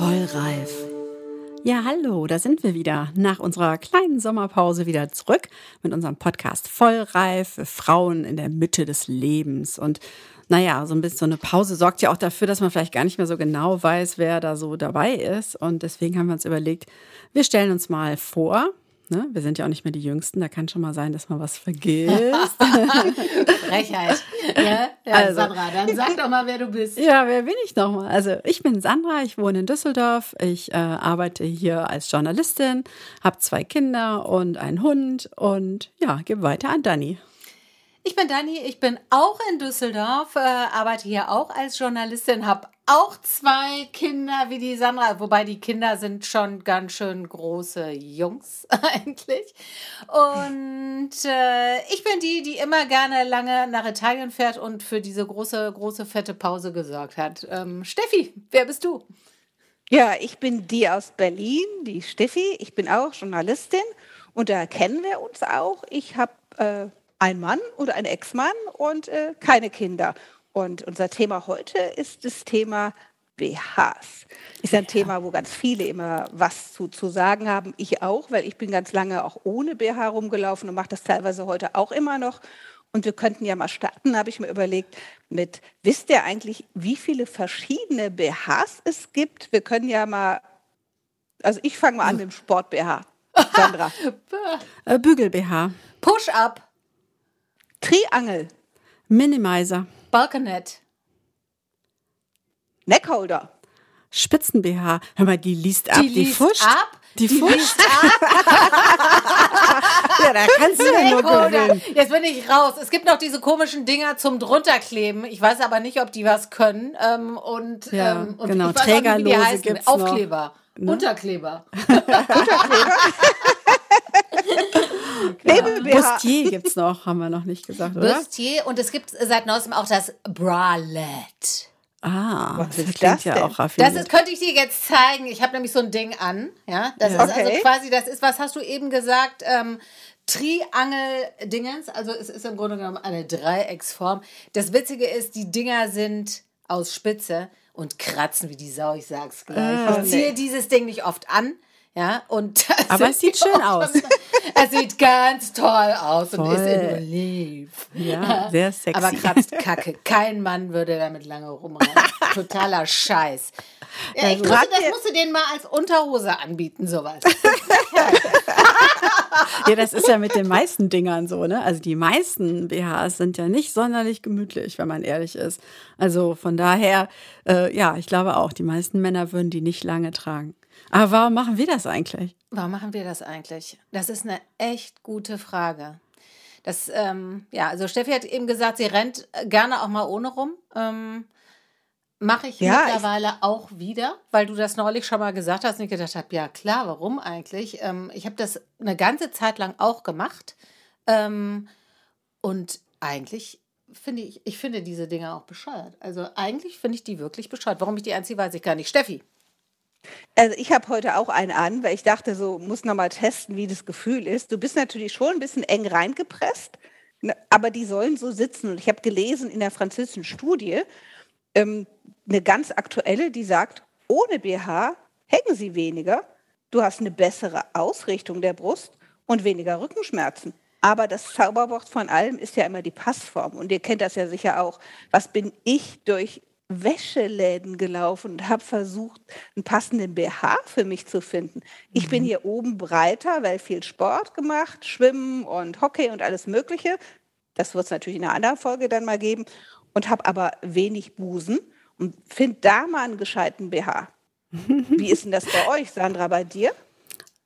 Vollreif. Ja, hallo, da sind wir wieder. Nach unserer kleinen Sommerpause wieder zurück mit unserem Podcast Vollreif für Frauen in der Mitte des Lebens. Und naja, so ein bisschen so eine Pause sorgt ja auch dafür, dass man vielleicht gar nicht mehr so genau weiß, wer da so dabei ist. Und deswegen haben wir uns überlegt, wir stellen uns mal vor, Ne? Wir sind ja auch nicht mehr die Jüngsten, da kann schon mal sein, dass man was vergisst. Frechheit. Ja, ja also, Sandra, dann sag doch mal, wer du bist. Ja, wer bin ich nochmal? Also ich bin Sandra, ich wohne in Düsseldorf, ich äh, arbeite hier als Journalistin, habe zwei Kinder und einen Hund und ja, gebe weiter an Dani. Ich bin Dani, ich bin auch in Düsseldorf, äh, arbeite hier auch als Journalistin, habe auch zwei Kinder wie die Sandra, wobei die Kinder sind schon ganz schön große Jungs eigentlich. Und äh, ich bin die, die immer gerne lange nach Italien fährt und für diese große, große, fette Pause gesorgt hat. Ähm, Steffi, wer bist du? Ja, ich bin die aus Berlin, die Steffi. Ich bin auch Journalistin und da kennen wir uns auch. Ich habe äh, ein Mann oder ein Ex-Mann und äh, keine Kinder. Und unser Thema heute ist das Thema BHs. Ist ein Thema, wo ganz viele immer was zu, zu sagen haben. Ich auch, weil ich bin ganz lange auch ohne BH rumgelaufen und mache das teilweise heute auch immer noch. Und wir könnten ja mal starten, habe ich mir überlegt, mit, wisst ihr eigentlich, wie viele verschiedene BHs es gibt? Wir können ja mal, also ich fange mal an mit dem Sport-BH. Sandra. Äh, Bügel-BH. Push-Up. Triangel. Minimizer. Balkonet. Neckholder. Spitzen-BH. Hör mal, die liest ab. Die, die liest fuscht. ab. Die, die fuscht. ab. ja, da kannst du ja nur gewinnen. Jetzt bin ich raus. Es gibt noch diese komischen Dinger zum drunterkleben. Ich weiß aber nicht, ob die was können. Ähm, und, ja, ähm, und genau. Trägerlose gibt's Aufkleber. Noch. Ne? Unterkleber. Unterkleber. Bustier gibt es noch, haben wir noch nicht gesagt, oder? Bustier und es gibt seit neuestem auch das Bralette. Ah, was das ist das ja auch raffiniert. Das ist, könnte ich dir jetzt zeigen. Ich habe nämlich so ein Ding an. Ja, das ja. ist also okay. also quasi, das ist, was hast du eben gesagt? Ähm, Triangel-Dingens. Also es ist im Grunde genommen eine Dreiecksform. Das Witzige ist, die Dinger sind aus Spitze und kratzen wie die Sau, ich sag's gleich. Ah, ich ziehe nee. dieses Ding nicht oft an. Ja, und Aber es sieht schön aus. es sieht ganz toll aus Voll. und ist in Olive. Ja, sehr sexy. Aber kratzt Kacke. Kein Mann würde damit lange rumrennen. Totaler Scheiß. Ja, ich musste, das musst du denen mal als Unterhose anbieten, sowas. ja, das ist ja mit den meisten Dingern so, ne? Also die meisten BHs sind ja nicht sonderlich gemütlich, wenn man ehrlich ist. Also von daher, äh, ja, ich glaube auch, die meisten Männer würden die nicht lange tragen. Aber warum machen wir das eigentlich? Warum machen wir das eigentlich? Das ist eine echt gute Frage. Das, ähm, ja, also Steffi hat eben gesagt, sie rennt gerne auch mal ohne rum. Ähm, Mache ich ja, mittlerweile ich auch wieder, weil du das neulich schon mal gesagt hast und ich gedacht habe, ja klar, warum eigentlich? Ähm, ich habe das eine ganze Zeit lang auch gemacht. Ähm, und eigentlich finde ich, ich finde diese Dinge auch bescheuert. Also eigentlich finde ich die wirklich bescheuert. Warum ich die anziehe, weiß ich gar nicht. Steffi. Also ich habe heute auch einen an, weil ich dachte, so muss noch mal testen, wie das Gefühl ist. Du bist natürlich schon ein bisschen eng reingepresst, ne, aber die sollen so sitzen. Und ich habe gelesen in der französischen Studie, ähm, eine ganz aktuelle, die sagt, ohne BH hängen sie weniger, du hast eine bessere Ausrichtung der Brust und weniger Rückenschmerzen. Aber das Zauberwort von allem ist ja immer die Passform. Und ihr kennt das ja sicher auch. Was bin ich durch Wäscheläden gelaufen und habe versucht, einen passenden BH für mich zu finden. Ich mhm. bin hier oben breiter, weil viel Sport gemacht, Schwimmen und Hockey und alles Mögliche. Das wird es natürlich in einer anderen Folge dann mal geben. Und habe aber wenig Busen und finde da mal einen gescheiten BH. Wie ist denn das bei euch, Sandra, bei dir?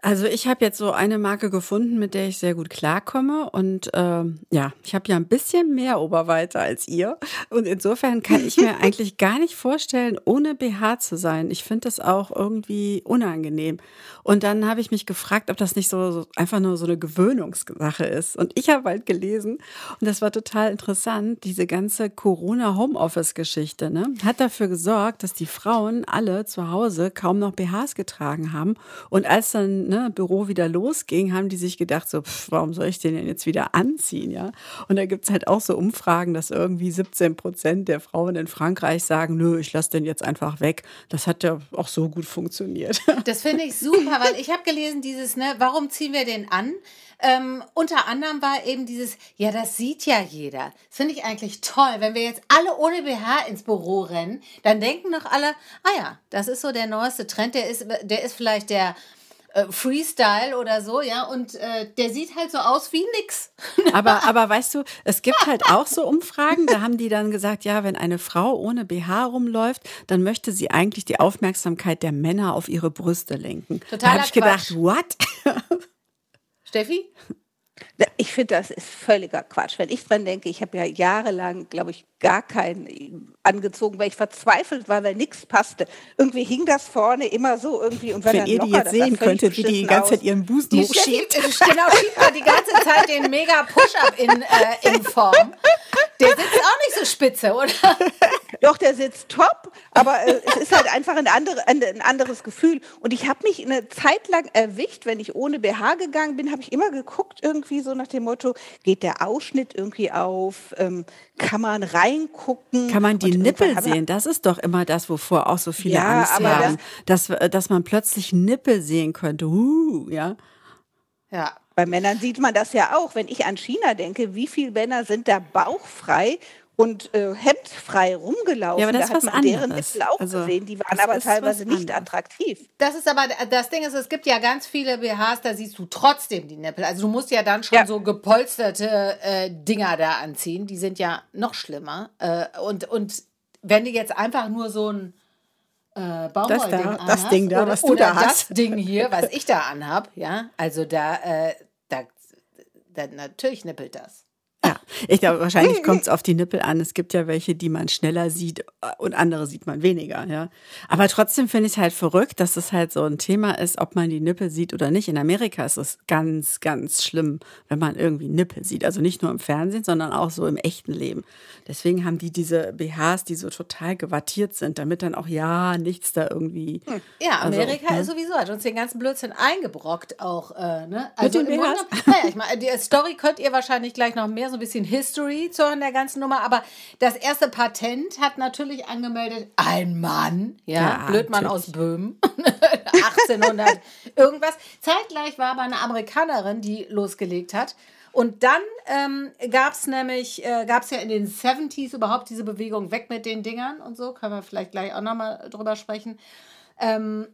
Also ich habe jetzt so eine Marke gefunden, mit der ich sehr gut klarkomme. Und ähm, ja, ich habe ja ein bisschen mehr Oberweite als ihr. Und insofern kann ich mir eigentlich gar nicht vorstellen, ohne BH zu sein. Ich finde das auch irgendwie unangenehm. Und dann habe ich mich gefragt, ob das nicht so, so einfach nur so eine Gewöhnungssache ist. Und ich habe halt gelesen, und das war total interessant, diese ganze Corona-Homeoffice-Geschichte ne, hat dafür gesorgt, dass die Frauen alle zu Hause kaum noch BHs getragen haben. Und als dann ne, Büro wieder losging, haben die sich gedacht, so, pff, warum soll ich den denn jetzt wieder anziehen, ja? Und da gibt es halt auch so Umfragen, dass irgendwie 17 Prozent der Frauen in Frankreich sagen, nö, ich lasse den jetzt einfach weg. Das hat ja auch so gut funktioniert. Das finde ich super, weil ich habe gelesen, dieses, ne, warum ziehen wir den an? Ähm, unter anderem war eben dieses, ja, das sieht ja jeder. Das finde ich eigentlich toll. Wenn wir jetzt alle ohne BH ins Büro rennen, dann denken doch alle, ah ja, das ist so der neueste Trend, der ist, der ist vielleicht der äh, Freestyle oder so, ja, und äh, der sieht halt so aus wie nix. aber, aber weißt du, es gibt halt auch so Umfragen, da haben die dann gesagt, ja, wenn eine Frau ohne BH rumläuft, dann möchte sie eigentlich die Aufmerksamkeit der Männer auf ihre Brüste lenken. Total. Da habe ich gedacht, what? Steffi? Ich finde, das ist völliger Quatsch. Wenn ich dran denke, ich habe ja jahrelang, glaube ich, gar keinen angezogen, weil ich verzweifelt war, weil nichts passte. Irgendwie hing das vorne immer so irgendwie. Und wenn, wenn ihr die jetzt sehen könntet, wie die die ganze Zeit ihren Busen die hochschiebt. Genau, schiebt man die ganze Zeit den mega Push-Up in, äh, in Form. Der sitzt auch nicht so spitze, oder? Doch, der sitzt top, aber äh, es ist halt einfach ein, andere, ein, ein anderes Gefühl. Und ich habe mich eine Zeit lang erwischt, wenn ich ohne BH gegangen bin, habe ich immer geguckt, irgendwie so nach dem Motto, geht der Ausschnitt irgendwie auf, ähm, kann man reingucken. Kann man die Nippel sehen? Das ist doch immer das, wovor auch so viele ja, Angst haben, das, dass, dass man plötzlich Nippel sehen könnte. Uh, ja. Ja, bei Männern sieht man das ja auch. Wenn ich an China denke, wie viele Männer sind da bauchfrei und äh, hemdfrei rumgelaufen. Ja, aber das da hat man deren Nippel auch also, gesehen. Die waren aber teilweise nicht attraktiv. Das ist aber, das Ding ist, es gibt ja ganz viele BHs, da siehst du trotzdem die Nippel. Also du musst ja dann schon ja. so gepolsterte äh, Dinger da anziehen. Die sind ja noch schlimmer. Äh, und, und wenn du jetzt einfach nur so ein äh, das, da, das Ding da, oder, was du da hast. das Ding hier, was ich da anhab, ja, also da, äh, da, da natürlich nippelt das. Ich glaube, wahrscheinlich kommt es auf die Nippel an. Es gibt ja welche, die man schneller sieht äh, und andere sieht man weniger, ja. Aber trotzdem finde ich es halt verrückt, dass es halt so ein Thema ist, ob man die Nippel sieht oder nicht. In Amerika ist es ganz, ganz schlimm, wenn man irgendwie Nippel sieht. Also nicht nur im Fernsehen, sondern auch so im echten Leben. Deswegen haben die diese BHs, die so total gewattiert sind, damit dann auch ja nichts da irgendwie. Hm. Ja, also, Amerika also, ne? ist sowieso, hat uns den ganzen Blödsinn eingebrockt auch. Äh, ne? Also Mit den BHs? naja, ich meine, die Story könnt ihr wahrscheinlich gleich noch mehr so ein bisschen History zu der ganzen Nummer, aber das erste Patent hat natürlich angemeldet ein Mann, ja, ja Blödmann aus Böhmen, 1800 irgendwas. Zeitgleich war aber eine Amerikanerin, die losgelegt hat. Und dann ähm, gab es nämlich, äh, gab es ja in den 70s überhaupt diese Bewegung weg mit den Dingern und so, können wir vielleicht gleich auch nochmal drüber sprechen. Ähm,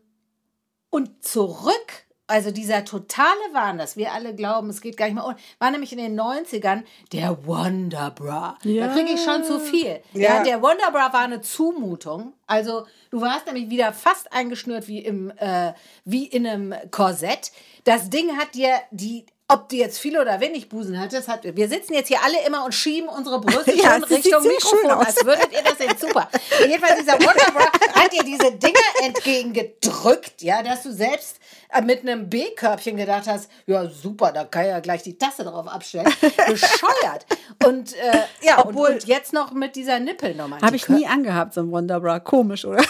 und zurück also dieser totale Wahn, dass wir alle glauben, es geht gar nicht mehr um, war nämlich in den 90ern der Wonderbra. Ja. Da kriege ich schon zu viel. Ja. ja. der Wonderbra war eine Zumutung. Also du warst nämlich wieder fast eingeschnürt wie, im, äh, wie in einem Korsett. Das Ding hat dir die ob du jetzt viel oder wenig Busen hattest, hat, wir sitzen jetzt hier alle immer und schieben unsere Brüste ja, schon Richtung Mikrofon, als würdet ihr das sehen. Super. Jedenfalls dieser Wonderbra hat dir diese Dinge entgegengedrückt, ja, dass du selbst äh, mit einem B-Körbchen gedacht hast, ja super, da kann ich ja gleich die Tasse drauf abstellen. Bescheuert. Und äh, ja, Obwohl, und, und, jetzt noch mit dieser Nippelnummer. Habe ich nie angehabt, so ein Wonderbra. Komisch, oder?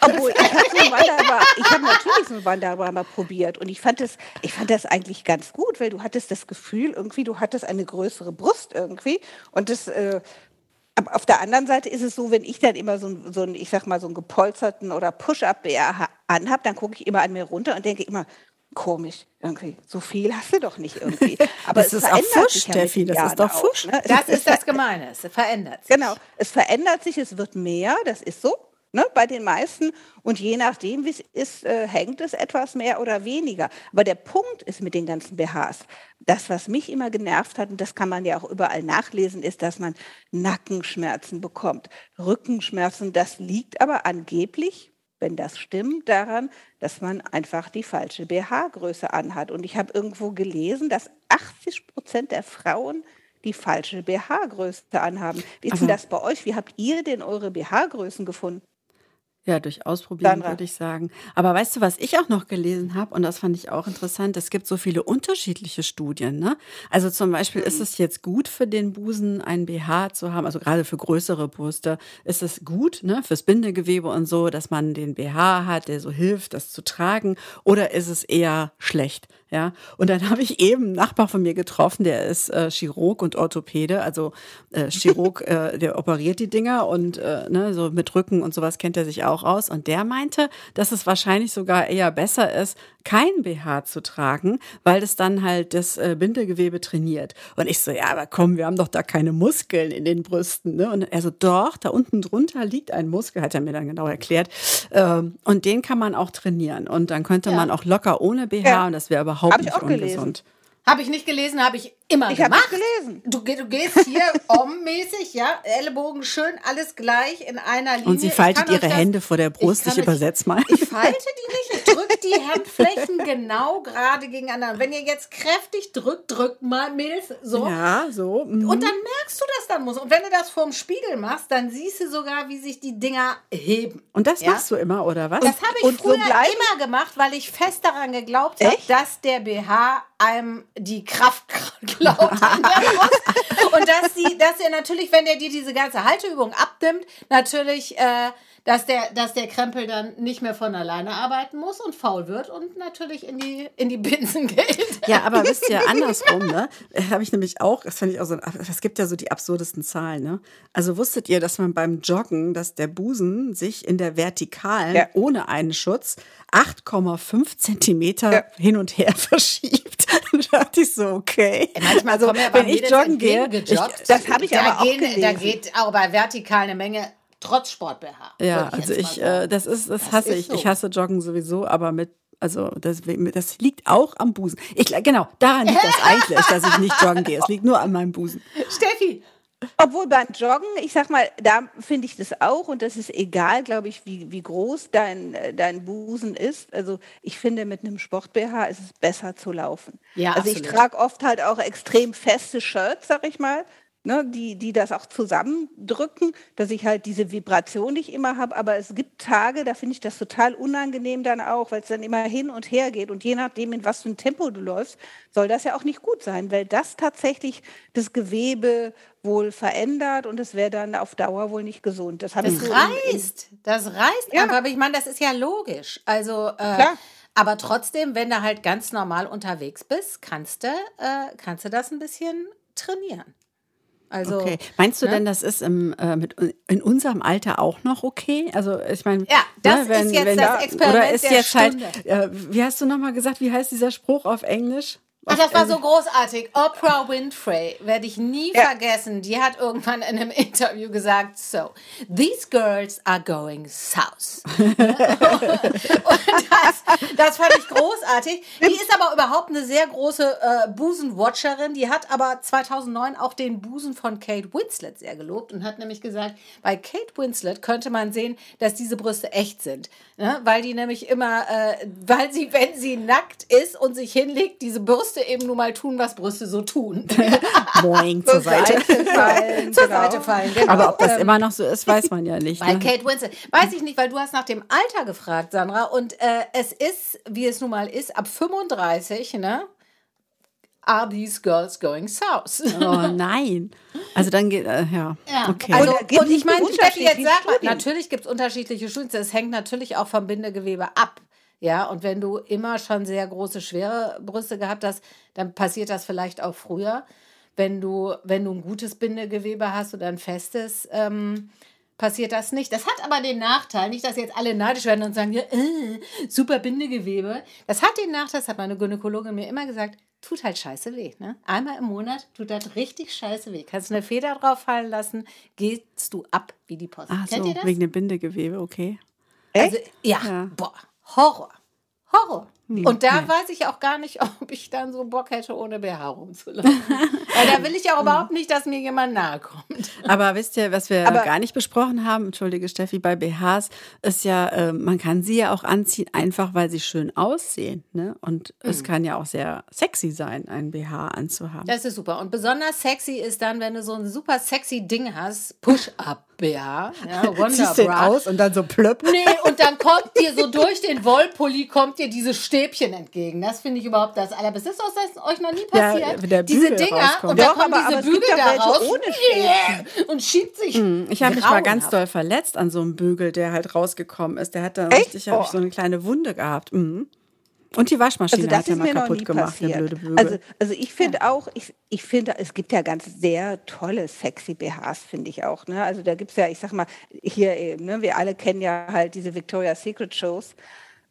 Obwohl, ich habe hab natürlich so ein Wanderbra mal probiert und ich fand, das, ich fand das eigentlich ganz gut, weil du hattest das Gefühl, irgendwie, du hattest eine größere Brust irgendwie und das... Äh, aber auf der anderen Seite ist es so, wenn ich dann immer so, ein, so einen, ich sag mal, so einen gepolsterten oder Push-Up-BH anhab, dann gucke ich immer an mir runter und denke immer, komisch, irgendwie. So viel hast du doch nicht irgendwie. Aber das es ist auch Fusch, Steffi, das ist doch Fusch. ne? Das ist das Gemeine, es verändert sich. Genau, es verändert sich, es wird mehr, das ist so ne, bei den meisten. Und je nachdem, wie es ist, äh, hängt es etwas mehr oder weniger. Aber der Punkt ist mit den ganzen BHs, das, was mich immer genervt hat, und das kann man ja auch überall nachlesen, ist, dass man Nackenschmerzen bekommt, Rückenschmerzen. Das liegt aber angeblich, wenn das stimmt, daran, dass man einfach die falsche BH-Größe anhat. Und ich habe irgendwo gelesen, dass 80 Prozent der Frauen die falsche BH-Größe anhaben. Wie ist denn das bei euch? Wie habt ihr denn eure BH-Größen gefunden? Ja, durch Ausprobieren würde ich sagen. Aber weißt du, was ich auch noch gelesen habe, und das fand ich auch interessant, es gibt so viele unterschiedliche Studien. Ne? Also zum Beispiel ist es jetzt gut für den Busen, ein BH zu haben, also gerade für größere Brüste, ist es gut ne, fürs Bindegewebe und so, dass man den BH hat, der so hilft, das zu tragen, oder ist es eher schlecht? Ja, und dann habe ich eben einen Nachbar von mir getroffen, der ist äh, Chirurg und Orthopäde, also äh, Chirurg, äh, der operiert die Dinger und äh, ne, so mit Rücken und sowas kennt er sich auch aus. Und der meinte, dass es wahrscheinlich sogar eher besser ist, kein BH zu tragen, weil das dann halt das äh, Bindegewebe trainiert. Und ich so, ja, aber komm, wir haben doch da keine Muskeln in den Brüsten. Ne? Und er so, doch, da unten drunter liegt ein Muskel, hat er mir dann genau erklärt. Ähm, und den kann man auch trainieren. Und dann könnte ja. man auch locker ohne BH ja. und das wäre überhaupt Hab nicht ungesund. Gelesen. Habe ich nicht gelesen, habe ich immer ich gemacht. Ich gelesen. Du, du gehst hier om-mäßig, ja, Ellenbogen schön, alles gleich in einer Linie. Und sie faltet ihre das, Hände vor der Brust. Ich, ich übersetze mal. Ich falte die nicht, ich drücke die Handflächen genau gerade gegeneinander. wenn ihr jetzt kräftig drückt, drückt mal Milf so. Ja, so. Mhm. Und dann merkst du das dann muss. Und wenn du das vorm Spiegel machst, dann siehst du sogar, wie sich die Dinger heben. Und das ja? machst du immer, oder was? Das habe ich und früher so immer gemacht, weil ich fest daran geglaubt habe, dass der BH einem die Kraft glaubt. und dass, sie, dass er natürlich, wenn er dir diese ganze Halteübung abnimmt, natürlich äh, dass der, dass der Krempel dann nicht mehr von alleine arbeiten muss und faul wird und natürlich in die, in die Binsen geht. Ja, aber wisst ihr, andersrum, ne? Habe ich nämlich auch, das fand ich auch so, es gibt ja so die absurdesten Zahlen, ne? Also wusstet ihr, dass man beim Joggen, dass der Busen sich in der Vertikalen ja. ohne einen Schutz 8,5 Zentimeter ja. hin und her verschiebt. da dachte ich so, okay. Manchmal also, wenn ich joggen gehe, ich, das habe ich da aber gehen, auch gelesen. Da geht auch bei vertikal eine Menge trotz Sport BH. Ja, also ich, äh, das ist, das, das hasse ist ich. So. Ich hasse Joggen sowieso, aber mit also das, das liegt auch am Busen. Ich, genau, daran liegt das eigentlich, dass ich nicht joggen gehe. Es liegt nur an meinem Busen. Steffi. Obwohl beim Joggen, ich sag mal, da finde ich das auch und das ist egal, glaube ich, wie, wie groß dein, dein Busen ist. Also ich finde, mit einem Sport-BH ist es besser zu laufen. Ja, also absolut. ich trage oft halt auch extrem feste Shirts, sag ich mal, ne, die, die das auch zusammendrücken, dass ich halt diese Vibration nicht immer habe. Aber es gibt Tage, da finde ich das total unangenehm dann auch, weil es dann immer hin und her geht. Und je nachdem, in was für ein Tempo du läufst, soll das ja auch nicht gut sein, weil das tatsächlich das Gewebe wohl verändert und es wäre dann auf Dauer wohl nicht gesund. Das, das reißt, das reißt ja. aber ich meine, das ist ja logisch. Also äh, aber trotzdem, wenn du halt ganz normal unterwegs bist, kannst du, äh, kannst du das ein bisschen trainieren. Also, okay. Meinst du ne? denn, das ist im, äh, mit, in unserem Alter auch noch okay? Also ich meine, ja, das ne, wenn, ist jetzt das da, Experiment oder ist jetzt halt, Stunde. halt, äh, wie hast du nochmal gesagt, wie heißt dieser Spruch auf Englisch? Ach, das war so großartig. Oprah Winfrey, werde ich nie ja. vergessen. Die hat irgendwann in einem Interview gesagt, so, these girls are going south. und das, das fand ich großartig. Die ist aber überhaupt eine sehr große äh, Busenwatcherin. Die hat aber 2009 auch den Busen von Kate Winslet sehr gelobt und hat nämlich gesagt, bei Kate Winslet könnte man sehen, dass diese Brüste echt sind. Ne? Weil die nämlich immer, äh, weil sie, wenn sie nackt ist und sich hinlegt, diese Brüste Brüste eben nur mal tun, was Brüste so tun. Boing, zur Seite. fallen. zur genau. Seite fallen. Genau. Aber ob das ähm, immer noch so ist, weiß man ja nicht. Bei ne? Kate Winslet. Weiß ich nicht, weil du hast nach dem Alter gefragt, Sandra. Und äh, es ist, wie es nun mal ist, ab 35, ne? Are these girls going south? Oh nein. Also dann geht, äh, ja. ja. Okay. Also, und ich meine, Steffi, jetzt sag mal, natürlich gibt es unterschiedliche Studien. Das hängt natürlich auch vom Bindegewebe ab. Ja, und wenn du immer schon sehr große, schwere Brüste gehabt hast, dann passiert das vielleicht auch früher. Wenn du, wenn du ein gutes Bindegewebe hast oder ein festes, ähm, passiert das nicht. Das hat aber den Nachteil, nicht, dass jetzt alle neidisch werden und sagen, ja, äh, super Bindegewebe. Das hat den Nachteil, das hat meine Gynäkologin mir immer gesagt, tut halt scheiße weh. Ne? Einmal im Monat tut das richtig scheiße weh. Kannst eine Feder drauf fallen lassen, gehst du ab wie die Post. Ach Kennt so, wegen dem Bindegewebe, okay. Also, ja, ja. boah. Horror. Horror. Und da nee. weiß ich auch gar nicht, ob ich dann so Bock hätte, ohne BH rumzulaufen. Weil da will ich auch überhaupt nicht, dass mir jemand nahe kommt. Aber wisst ihr, was wir Aber gar nicht besprochen haben, entschuldige Steffi, bei BHs ist ja, äh, man kann sie ja auch anziehen, einfach weil sie schön aussehen. Ne? Und mhm. es kann ja auch sehr sexy sein, ein BH anzuhaben. Das ist super. Und besonders sexy ist dann, wenn du so ein super sexy Ding hast, Push-Up. BH, ja, Wonderbra. aus und dann so plöpp. Nee, und dann kommt dir so durch den Wollpulli kommt dir diese Stäbchen entgegen. Das finde ich überhaupt das allerbeste. Ist das euch noch nie passiert? Ja, diese Dinger rauskommt. und dann kommen aber, diese aber Bügel da raus ohne und schiebt sich. Hm, ich habe mich mal ganz doll verletzt an so einem Bügel, der halt rausgekommen ist. Der hat dann Echt? richtig, habe ich so eine kleine Wunde gehabt. Mhm. Und die Waschmaschine also hat er mal kaputt gemacht, der blöde Bügel. Also, also ich finde ja. auch, ich, ich finde, es gibt ja ganz sehr tolle, sexy BHs, finde ich auch. Ne? Also da gibt es ja, ich sag mal, hier eben, ne, wir alle kennen ja halt diese Victoria's Secret Shows.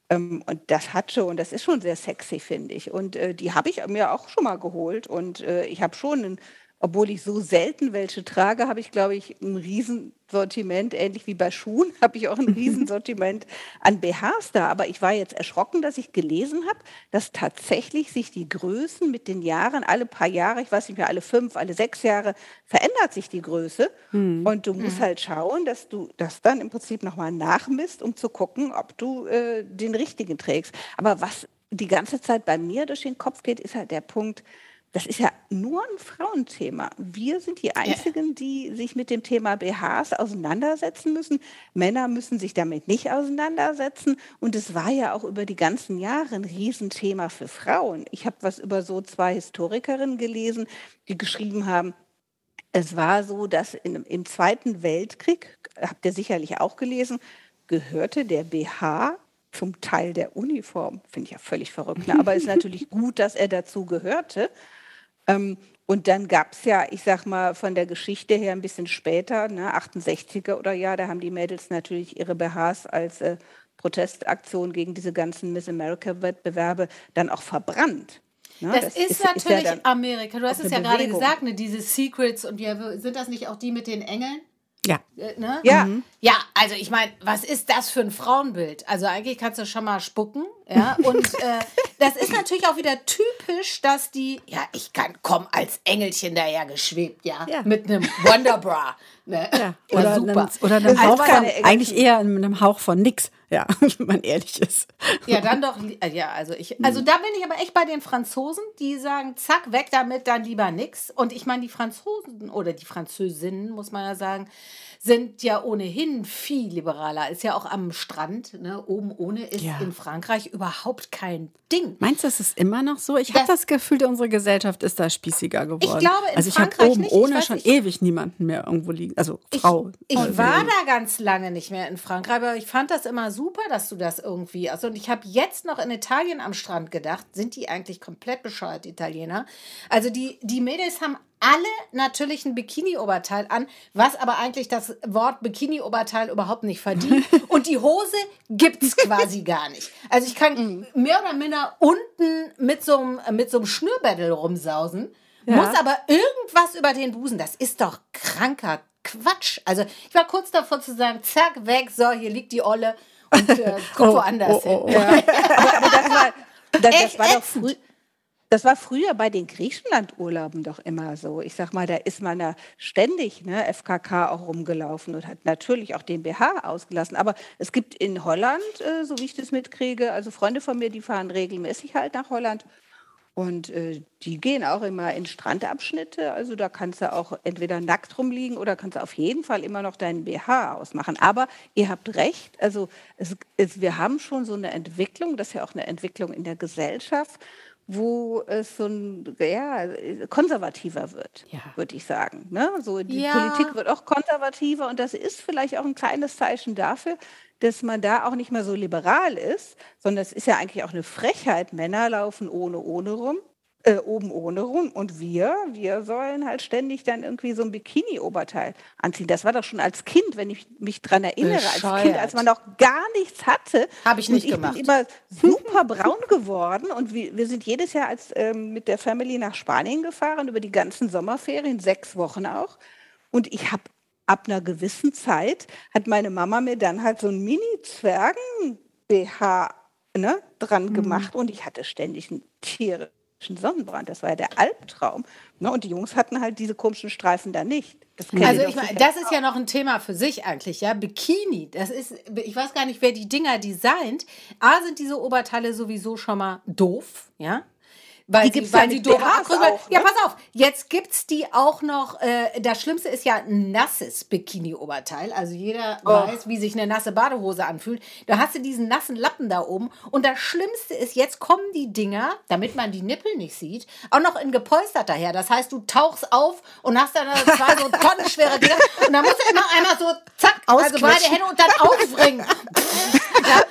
Ähm, und das hat schon, das ist schon sehr sexy, finde ich. Und äh, die habe ich mir auch schon mal geholt. Und äh, ich habe schon einen obwohl ich so selten welche trage, habe ich, glaube ich, ein Riesensortiment, ähnlich wie bei Schuhen, habe ich auch ein Riesensortiment an BHs da. Aber ich war jetzt erschrocken, dass ich gelesen habe, dass tatsächlich sich die Größen mit den Jahren, alle paar Jahre, ich weiß nicht mehr, alle fünf, alle sechs Jahre, verändert sich die Größe. Hm. Und du musst hm. halt schauen, dass du das dann im Prinzip nochmal nachmisst, um zu gucken, ob du äh, den richtigen trägst. Aber was die ganze Zeit bei mir durch den Kopf geht, ist halt der Punkt, das ist ja nur ein Frauenthema. Wir sind die Einzigen, die sich mit dem Thema BHs auseinandersetzen müssen. Männer müssen sich damit nicht auseinandersetzen. Und es war ja auch über die ganzen Jahre ein Riesenthema für Frauen. Ich habe was über so zwei Historikerinnen gelesen, die geschrieben haben, es war so, dass in, im Zweiten Weltkrieg, habt ihr sicherlich auch gelesen, gehörte der BH zum Teil der Uniform. Finde ich ja völlig verrückt. Ne? Aber es ist natürlich gut, dass er dazu gehörte. Ähm, und dann gab es ja, ich sag mal, von der Geschichte her ein bisschen später, ne, 68er oder ja, da haben die Mädels natürlich ihre BHs als äh, Protestaktion gegen diese ganzen Miss America-Wettbewerbe dann auch verbrannt. Ne? Das, das, ist, ist natürlich ist ja Amerika. Du hast es ja gerade gesagt, ne, diese Secrets und wir, sind das nicht auch die mit den Engeln? Ja. Äh, ne? Ja. Mhm. Ja, also ich meine, was ist das für ein Frauenbild? Also eigentlich kannst du schon mal spucken, ja. Und äh, das ist natürlich auch wieder typisch, dass die, ja, ich kann, komm als Engelchen daher geschwebt, ja, ja. mit einem Wonderbra. Ne? Ja. Oder, super. Einem, oder einem Hauch von, eigentlich eher mit einem Hauch von nix. Ja, wenn man ehrlich ist. Ja, dann doch, äh, ja, also ich, also da bin ich aber echt bei den Franzosen, die sagen, zack, weg damit, dann lieber nix. Und ich meine, die Franzosen oder die Französinnen, muss man ja sagen, sind ja ohnehin viel liberaler. Ist ja auch am Strand, ne? oben ohne ist ja. in Frankreich überhaupt kein Ding. Meinst du, das ist immer noch so? Ich habe das Gefühl, unsere Gesellschaft ist da spießiger geworden. Ich glaube, in also ich habe oben nicht. ohne schon nicht. ewig niemanden mehr irgendwo liegen. Also Frau. Ich, ich war da ganz lange nicht mehr in Frankreich, aber ich fand das immer super, dass du das irgendwie. Also und ich habe jetzt noch in Italien am Strand gedacht, sind die eigentlich komplett bescheuert, Italiener? Also die, die Mädels haben alle natürlich ein Bikini-Oberteil an, was aber eigentlich das Wort Bikini-Oberteil überhaupt nicht verdient. Und die Hose gibt es quasi gar nicht. Also ich kann mhm. mehr oder minder unten mit so einem, mit so einem Schnürbettel rumsausen, ja. muss aber irgendwas über den Busen. Das ist doch kranker Quatsch. Also ich war kurz davor zu sagen, zack, weg, so, hier liegt die Olle und äh, guck oh, woanders oh, oh, hin. Ja. aber, aber das war, das, das war doch früh, das war früher bei den Griechenlandurlauben doch immer so. Ich sag mal, da ist man ja ständig, ne, FKK auch rumgelaufen und hat natürlich auch den BH ausgelassen. Aber es gibt in Holland, äh, so wie ich das mitkriege, also Freunde von mir, die fahren regelmäßig halt nach Holland. Und äh, die gehen auch immer in Strandabschnitte. Also da kannst du auch entweder nackt rumliegen oder kannst du auf jeden Fall immer noch deinen BH ausmachen. Aber ihr habt recht, also es, es, wir haben schon so eine Entwicklung, das ist ja auch eine Entwicklung in der Gesellschaft wo es so ein, ja, konservativer wird, ja. würde ich sagen. Ne? So, die ja. Politik wird auch konservativer und das ist vielleicht auch ein kleines Zeichen dafür, dass man da auch nicht mehr so liberal ist, sondern es ist ja eigentlich auch eine Frechheit. Männer laufen ohne ohne rum äh, oben ohne rum. Und wir, wir sollen halt ständig dann irgendwie so ein Bikini-Oberteil anziehen. Das war doch schon als Kind, wenn ich mich dran erinnere, Bescheuert. als Kind, als man noch gar nichts hatte. Habe ich nicht ich gemacht. bin immer super braun geworden und wir, wir sind jedes Jahr als, ähm, mit der Family nach Spanien gefahren, über die ganzen Sommerferien, sechs Wochen auch. Und ich habe ab einer gewissen Zeit, hat meine Mama mir dann halt so ein Mini-Zwergen-BH ne, dran mhm. gemacht und ich hatte ständig einen tierischen Sonnenbrand. Das war ja der Albtraum. Ne? Und die Jungs hatten halt diese komischen Streifen da nicht. also ich meine, das ist ja noch ein Thema für sich eigentlich, ja. Bikini, das ist, ich weiß gar nicht, wer die Dinger designt. A sind diese Oberteile sowieso schon mal doof, ja. Weil die sie, weil doof auch, Ja, ne? pass auf, jetzt gibt's die auch noch, äh, das Schlimmste ist ja ein nasses Bikini-Oberteil. Also jeder oh. weiß, wie sich eine nasse Badehose anfühlt. Da hast du diesen nassen Lappen da oben. Und das Schlimmste ist, jetzt kommen die Dinger, damit man die Nippel nicht sieht, auch noch in gepolstert daher. Das heißt, du tauchst auf und hast dann zwei so tonnenschwere Dinger. Und dann musst du immer einmal so, zack, also beide Hände und dann aufbringen. Ja,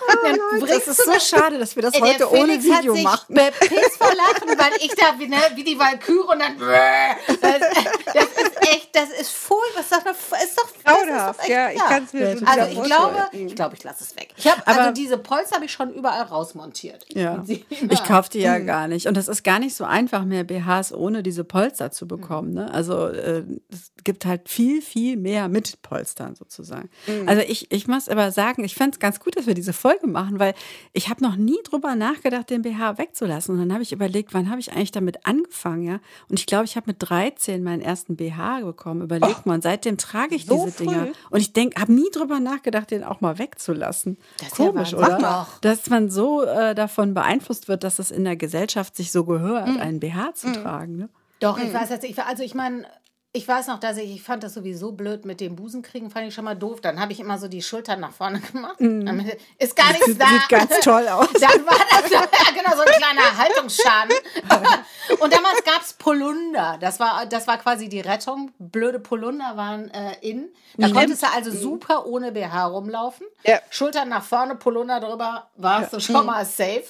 oh, das ist so schade, dass wir das heute ohne Video machen. Piss vor Lachen, weil ich da wie, ne, wie die Walküre und dann. Das, das ist echt, das ist furchtbar. Das ist doch, ist doch, grauenhaft. Ist ja, ich kann es mir ja, Also ich glaube, ich glaube, ich lasse es weg. Ich hab, also diese Polster habe ich schon überall rausmontiert. Ja. Ich kaufe die ja mhm. gar nicht. Und es ist gar nicht so einfach mehr, BHs ohne diese Polster zu bekommen. Ne? Also äh, es gibt halt viel, viel mehr mit Polstern sozusagen. Mhm. Also ich, ich muss aber sagen, ich fände es ganz gut, dass wir diese Folge machen, weil ich habe noch nie drüber nachgedacht, den BH wegzulassen. Und dann habe ich überlegt, wann habe ich eigentlich damit angefangen, ja? Und ich glaube, ich habe mit 13 meinen ersten BH bekommen. Überlegt oh, mal, und seitdem trage ich so diese früh? Dinger. Und ich denke, habe nie drüber nachgedacht, den auch mal wegzulassen. Das Komisch, ja oder? Dass man so äh, davon beeinflusst wird, dass es in der Gesellschaft sich so gehört, mhm. einen BH zu mhm. tragen. Ne? Doch, ich mhm. weiß jetzt, ich, also ich meine, ich weiß noch, dass ich, ich fand das sowieso blöd mit dem Busenkriegen, fand ich schon mal doof. Dann habe ich immer so die Schultern nach vorne gemacht. Mm. Ist gar nichts sieht, da. Sieht ganz toll aus. Dann war das ja, genau so ein kleiner Haltungsschaden. Und damals gab es Polunder. Das war, das war quasi die Rettung. Blöde Polunder waren äh, in. Da Stimmt. konntest du also mhm. super ohne BH rumlaufen. Ja. Schultern nach vorne, Polunder drüber, warst ja. du schon mhm. mal safe.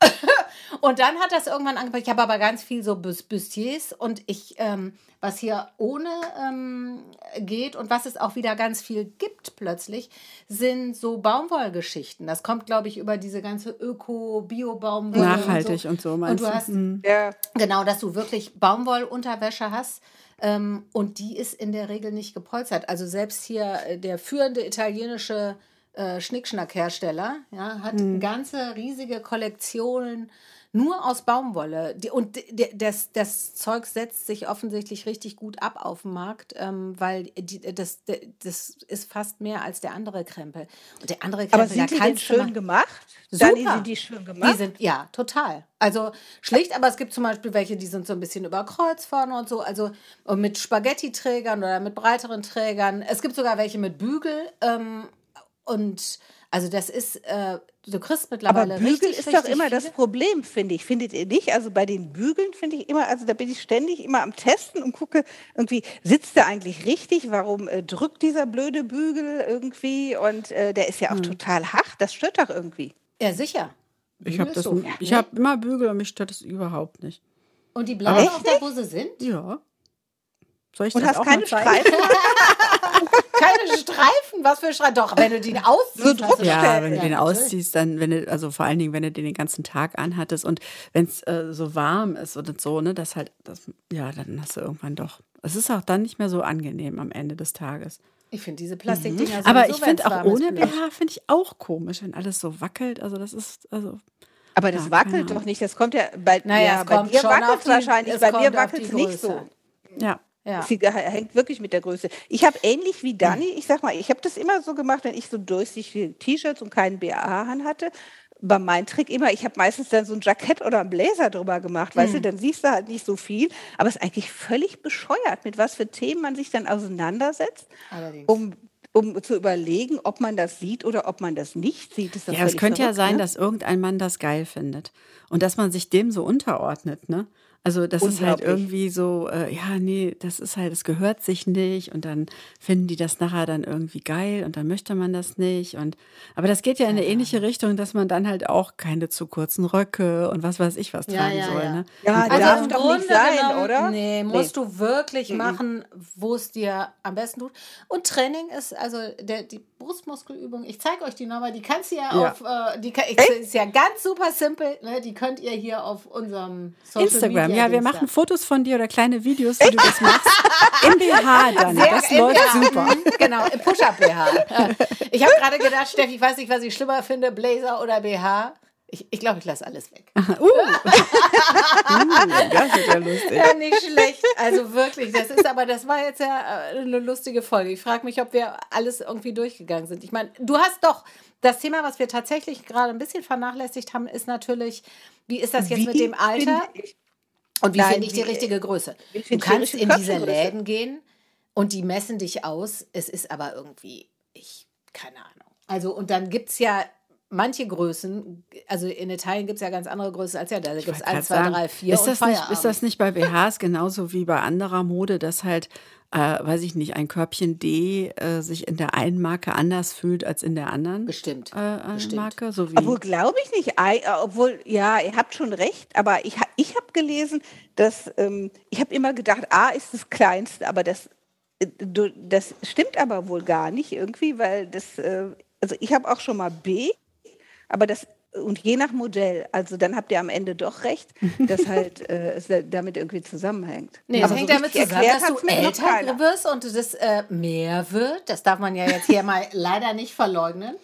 und dann hat das irgendwann angefangen. Ich habe aber ganz viel so Bustiers und ich, ähm, was hier ohne ähm, geht und was es auch wieder ganz viel gibt plötzlich, sind so Baumwollgeschichten. Das kommt, glaube ich, über diese ganze Öko-Bio-Baumwolle. Nachhaltig und so, und so meinst und du. Hast, mhm. ja. Genau, dass du wirklich Baumwollunterwäsche hast. Ähm, und die ist in der Regel nicht gepolstert. Also selbst hier äh, der führende italienische äh, Schnickschnackhersteller, ja, hat mhm. ganze riesige Kollektionen nur aus Baumwolle. Und das, das Zeug setzt sich offensichtlich richtig gut ab auf dem Markt, ähm, weil das, das ist fast mehr als der andere Krempel. Und der andere Krempel, Aber sind die denn schön gemacht? Super. Dani, sind die schön gemacht? Die sind, ja, total. Also schlicht, aber es gibt zum Beispiel welche, die sind so ein bisschen über Kreuz vorne und so, also mit Spaghetti-Trägern oder mit breiteren Trägern. Es gibt sogar welche mit Bügel. Ähm, und also das ist, äh, du kriegst mittlerweile Aber Bügel richtig, ist doch immer das Problem, finde ich. Findet ihr nicht? Also bei den Bügeln finde ich immer, also da bin ich ständig immer am Testen und gucke irgendwie, sitzt der eigentlich richtig? Warum äh, drückt dieser blöde Bügel irgendwie? Und äh, der ist ja auch hm. total hart. Das stört doch irgendwie. Ja, sicher. Ich habe so. Ich habe immer Bügel und mich stört das überhaupt nicht. Und die bleiben auch da, wo sie sind? Ja. Soll ich und das hast keine Streifen? keine Streifen? Was für Streifen? Doch, wenn du den ausziehst. So ja, wenn du den ausziehst, dann, wenn du, also vor allen Dingen, wenn du den den ganzen Tag anhattest und wenn es äh, so warm ist oder so, ne, das halt, das, ja, dann hast du irgendwann doch. Es ist auch dann nicht mehr so angenehm am Ende des Tages. Ich finde diese Plastikdinger mhm. Aber ich finde auch ohne BH finde ich auch komisch, wenn alles so wackelt. Also das ist, also. Aber das ja, wackelt doch nicht. Das kommt ja bei, naja, ja, bei dir wackelt es wahrscheinlich. Bei mir wackelt es nicht so. Ja. Ja. Sie hängt wirklich mit der Größe. Ich habe ähnlich wie Dani, ich sag mal, ich habe das immer so gemacht, wenn ich so durchsichtige T-Shirts und keinen BAH an hatte, war mein Trick immer, ich habe meistens dann so ein Jackett oder ein Bläser drüber gemacht, weißt du, mhm. dann siehst du halt nicht so viel, aber es ist eigentlich völlig bescheuert, mit was für Themen man sich dann auseinandersetzt, Allerdings. um um zu überlegen, ob man das sieht oder ob man das nicht sieht. Das ja, es könnte verrückt, ja sein, ne? dass irgendein Mann das geil findet und dass man sich dem so unterordnet, ne? Also das ist halt irgendwie so, äh, ja, nee, das ist halt, es gehört sich nicht und dann finden die das nachher dann irgendwie geil und dann möchte man das nicht. Und aber das geht ja in eine ähnliche Richtung, dass man dann halt auch keine zu kurzen Röcke und was weiß ich was tragen ja, ja, soll. Ja, ne? ja also darf im doch Grunde nicht sein, genommen, oder? Nee, musst nee. du wirklich mhm. machen, wo es dir am besten tut. Und Training ist, also der, die Brustmuskelübung, ich zeige euch die nochmal, die kannst du ja, auf, äh, die ich, ist ja ganz super simpel, ne? die könnt ihr hier auf unserem Social Instagram, ja, wir machen Fotos von dir oder kleine Videos, wie du das machst. Im BH dann. Sehr das läuft BH. super. Mhm, genau, im Push-Up-BH. Ich habe gerade gedacht, Steffi, ich weiß nicht, was ich schlimmer finde, Blazer oder BH. Ich, ich glaube, ich lasse alles weg. uh. uh, das ist ja lustig. Ja, nicht schlecht. Also wirklich, das ist aber, das war jetzt ja äh, eine lustige Folge. Ich frage mich, ob wir alles irgendwie durchgegangen sind. Ich meine, du hast doch das Thema, was wir tatsächlich gerade ein bisschen vernachlässigt haben, ist natürlich, wie ist das jetzt Wie mit dem Alter? Und wie finde ich die richtige Größe? Du kannst in diese? Läden gehen und die messen dich aus. Es ist aber irgendwie, ich, keine Ahnung. Also, und dann gibt es ja manche Größen, also in Italien gibt es ja ganz andere Größen als ja da. Gibt es wollte 1, grad 2, sagen, 3, 4 ist und das, nicht, ist das nicht bei BHs genauso wie bei anderer Mode, dass halt, äh, weiß ich nicht, ein Körbchen D äh, sich in der einen Marke anders fühlt als in der anderen Bestimmt. äh, äh, Bestimmt. Marke? So wie, Obwohl glaube ich nicht, äh, obwohl, ja, ihr habt schon recht, aber ich, ich habe gelesen, dass, ähm, ich habe immer gedacht, A ist das Kleinste, aber das, äh, du, das stimmt aber wohl gar nicht irgendwie, weil das, äh, also ich habe auch schon mal B, aber das, und je nach Modell, also dann habt ihr am Ende doch recht, dass halt äh, es da- damit irgendwie zusammenhängt. Nee, es aber hängt so damit zusammen, dass du älter wirst und das äh, mehr wird. Das darf man ja jetzt hier mal leider nicht verleugnen.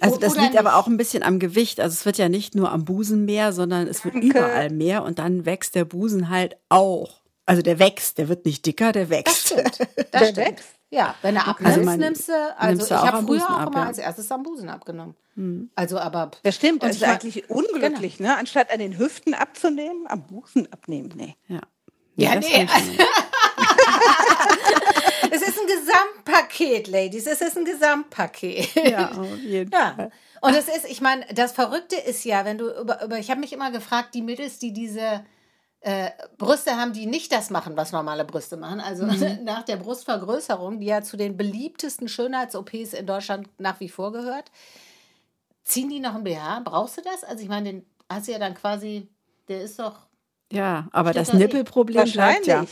also das oder liegt aber nicht? auch ein bisschen am Gewicht. Also es wird ja nicht nur am Busen mehr, sondern es wird Danke. überall mehr und dann wächst der Busen halt auch. Also der wächst, der wird nicht dicker, der Das wächst. stimmt. Das Der stimmt. wächst. Ja, wenn du abnimmst, Also man- nimmst du, also nimmst du ich habe am früher Busen auch ab, immer ja. als erstes am Busen abgenommen. Also aber Das stimmt, Und das ist eigentlich unglücklich, ne? Anstatt an den Hüften abzunehmen, am Busen abnehmen, nee. Ja. Ja, das nee, es ist ein Gesamtpaket, Ladies. Es ist ein Gesamtpaket. Ja, auf jeden Ja. Fall. Und es ist, ich meine, das Verrückte ist ja, wenn du über, über ich habe mich immer gefragt, die Mädels, die diese äh, Brüste haben, die nicht das machen, was normale Brüste machen, also nach der Brustvergrößerung, die ja zu den beliebtesten Schönheits-OPs in Deutschland nach wie vor gehört, ziehen die noch ein BH? Brauchst du das? Also ich meine, den hast du ja dann quasi, der ist doch, Ja, aber das. Nippelproblem bleibt ja.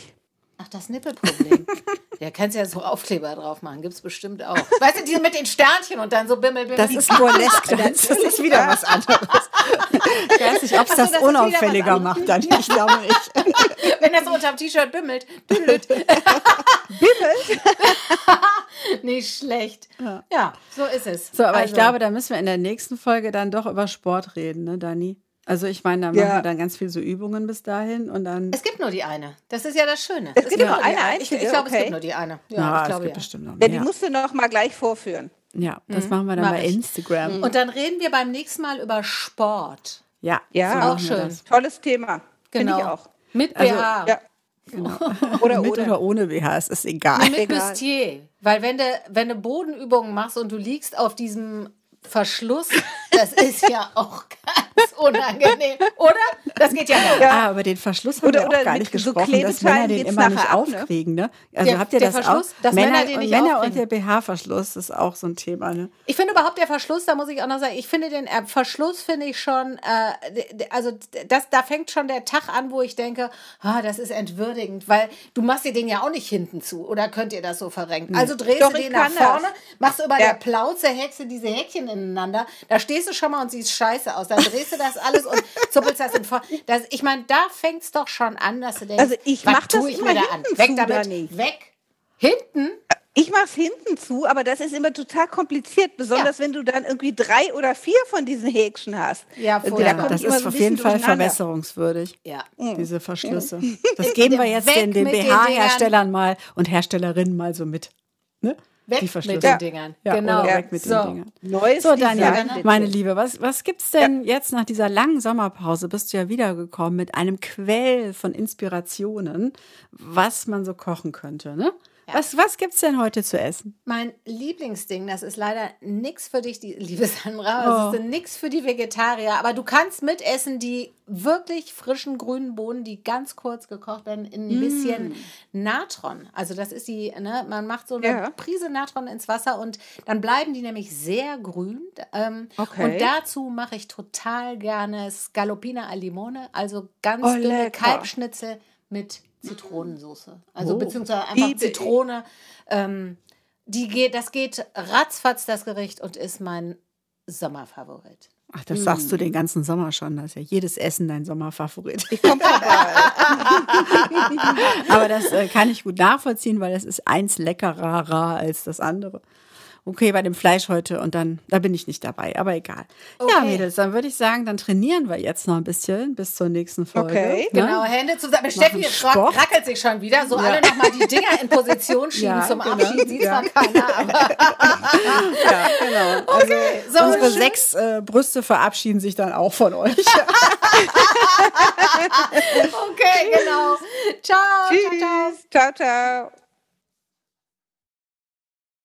Ach, das Nippelproblem. Ja, kannst ja so Aufkleber drauf machen, gibt es bestimmt auch. Weißt du, die mit den Sternchen und dann so Bimmel, Bimmel. Das ist burlesque, das ist wieder was anderes. Ich weiß nicht, ob es so, das das unauffälliger macht, dann. Ich glaube nicht. Wenn das unterm T-Shirt bimmelt. Düdelüt. Bimmelt? Nicht schlecht. Ja. so ist es. So, aber ich Also, glaube, da müssen wir in der nächsten Folge dann doch über Sport reden, ne, Dani? Also ich meine, da machen Ja. wir dann ganz viel so Übungen bis dahin und dann. Es gibt nur die eine. Das ist ja das Schöne. Es gibt nur eine Ich, ich einzige, glaube, es okay. gibt nur die eine. Ja, Ja, ich es glaube gibt ja. bestimmt noch Ja, mehr. die musst du noch mal gleich vorführen. Ja, das machen wir dann Mach bei ich. Instagram. Und dann reden wir beim nächsten Mal über Sport. Ja, Ja, so auch schön. das. Tolles Thema. Finde Genau. ich auch. Mit Also, BH. Ja. Oder Mit ohne. oder ohne BH, es ist egal. Mit Egal. Bustier. Weil wenn du, wenn du Bodenübungen machst und du liegst auf diesem Verschluss, das ist ja auch ganz unangenehm, oder? Das geht ja nicht. Ah, über den Verschluss haben Oder- wir oder auch gar nicht so gesprochen, dass Klebeteilen Männer den immer nicht ab, ne? aufkriegen, ne? Also Der- habt ihr der das Verschluss, auch? dass Männer den nicht Männer aufkriegen. und der BH-Verschluss ist auch so ein Thema, ne? Ich finde überhaupt der Verschluss, da muss ich auch noch sagen, ich finde den äh, Verschluss finde ich schon, äh, also das, da fängt schon der Tag an, wo ich denke, ah, das ist entwürdigend, weil du machst dir den ja auch nicht hinten zu, oder könnt ihr das so verrenken? Also drehst Doch, du den nach kann das. vorne, machst du über Ja. der Plauze, häkst du diese Häkchen ineinander, da stehst du schon mal und siehst scheiße aus, dann drehst du das alles und zuppelst das in vor. Das, ich meine, da fängt es doch schon an, dass du denkst, Also ich was mach das tue ich mir da an? hinten Weg zu, damit, Dani. weg. Hinten? Ich mache es hinten zu, aber das ist immer total kompliziert, besonders wenn du dann irgendwie drei oder vier von diesen Häkchen hast. Ja, da komm das ist so auf jeden Fall verbesserungswürdig. Ja. Diese Verschlüsse. Das geben wir jetzt den, den BH-Herstellern mal und Herstellerinnen mal so mit. Ne? Weg Die mit den Dingern. Ja, genau. oder weg mit so. den Dingern. Neues So, Design, Daniel, bitte. meine Liebe, was, was gibt's denn jetzt nach dieser langen Sommerpause? Bist du ja wiedergekommen mit einem Quell von Inspirationen, was man so kochen könnte, ne? Was, was gibt's denn heute zu essen? Mein Lieblingsding, das ist leider nichts für dich, die, liebe Sandra, Oh. das ist nichts für die Vegetarier, aber du kannst mitessen die wirklich frischen grünen Bohnen, die ganz kurz gekocht werden, in Mm. ein bisschen Natron. Also das ist die, ne, man macht so eine Ja. Prise Natron ins Wasser und dann bleiben die nämlich sehr grün. Ähm, Okay. Und dazu mache ich total gerne Scaloppina al Limone, also ganz Oh, dünne lecker. Kalbschnitzel mit Zitronensoße. Also Oh. beziehungsweise einfach Liebe. Zitrone. Ähm, die geht, das geht ratzfatz, das Gericht, und ist mein Sommerfavorit. Ach, das sagst du den ganzen Sommer schon. Das ist ja jedes Essen dein Sommerfavorit. Ich komme vorbei. Aber das äh, kann ich gut nachvollziehen, weil es ist eins leckerer als das andere. Okay, bei dem Fleisch heute und dann, da bin ich nicht dabei, aber egal. Okay. Ja, Mädels, dann würde ich sagen, dann trainieren wir jetzt noch ein bisschen bis zur nächsten Folge. Okay, ne? genau, Hände zusammen. Steffi rackelt sich schon wieder, so ja. alle nochmal die Dinger in Position schieben ja, zum genau. Abschied, sieht ja. keiner, aber. ja, genau. Also okay, so unsere schön. sechs äh, Brüste verabschieden sich dann auch von euch. okay, genau. Ciao. Tschüss. ciao. ciao. ciao.